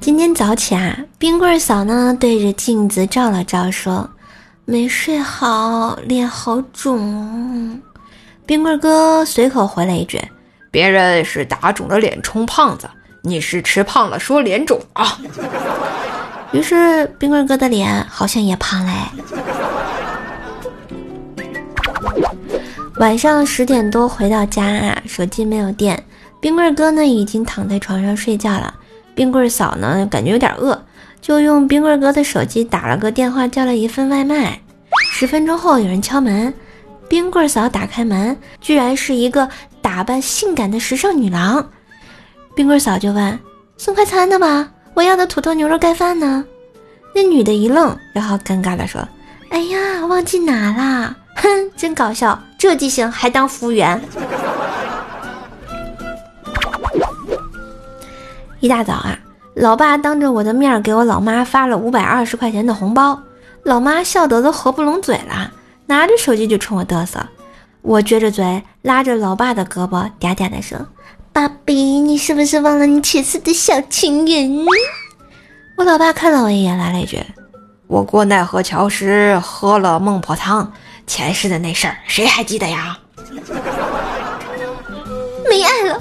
今天早起啊，冰棍嫂呢对着镜子照了照，说：“没睡好，脸好肿。”冰棍哥随口回了一句：“别人是打肿了脸充胖子，你是吃胖了说脸肿啊。”于是冰棍哥的脸好像也胖嘞。晚上十点多回到家啊，手机没有电，冰棍哥呢已经躺在床上睡觉了。冰棍嫂呢感觉有点饿，就用冰棍哥的手机打了个电话，叫了一份外卖。十分钟后有人敲门，冰棍嫂打开门，居然是一个打扮性感的时尚女郎。冰棍嫂就问：“送快餐的吗？我要的土豆牛肉盖饭呢？”那女的一愣，然后尴尬的说：“哎呀，忘记拿啦。”哼，真搞笑，这记性还当服务员。一大早啊，老爸当着我的面给我老妈发了五百二十块钱的红包，老妈笑得都合不拢嘴了，拿着手机就冲我嘚瑟。我撅着嘴拉着老爸的胳膊，嗲嗲的说：“爸比，你是不是忘了你前世的小情人？”我老爸看了我一眼，来了一句：“我过奈何桥时喝了孟婆汤。”前世的那事儿，谁还记得呀？没爱了。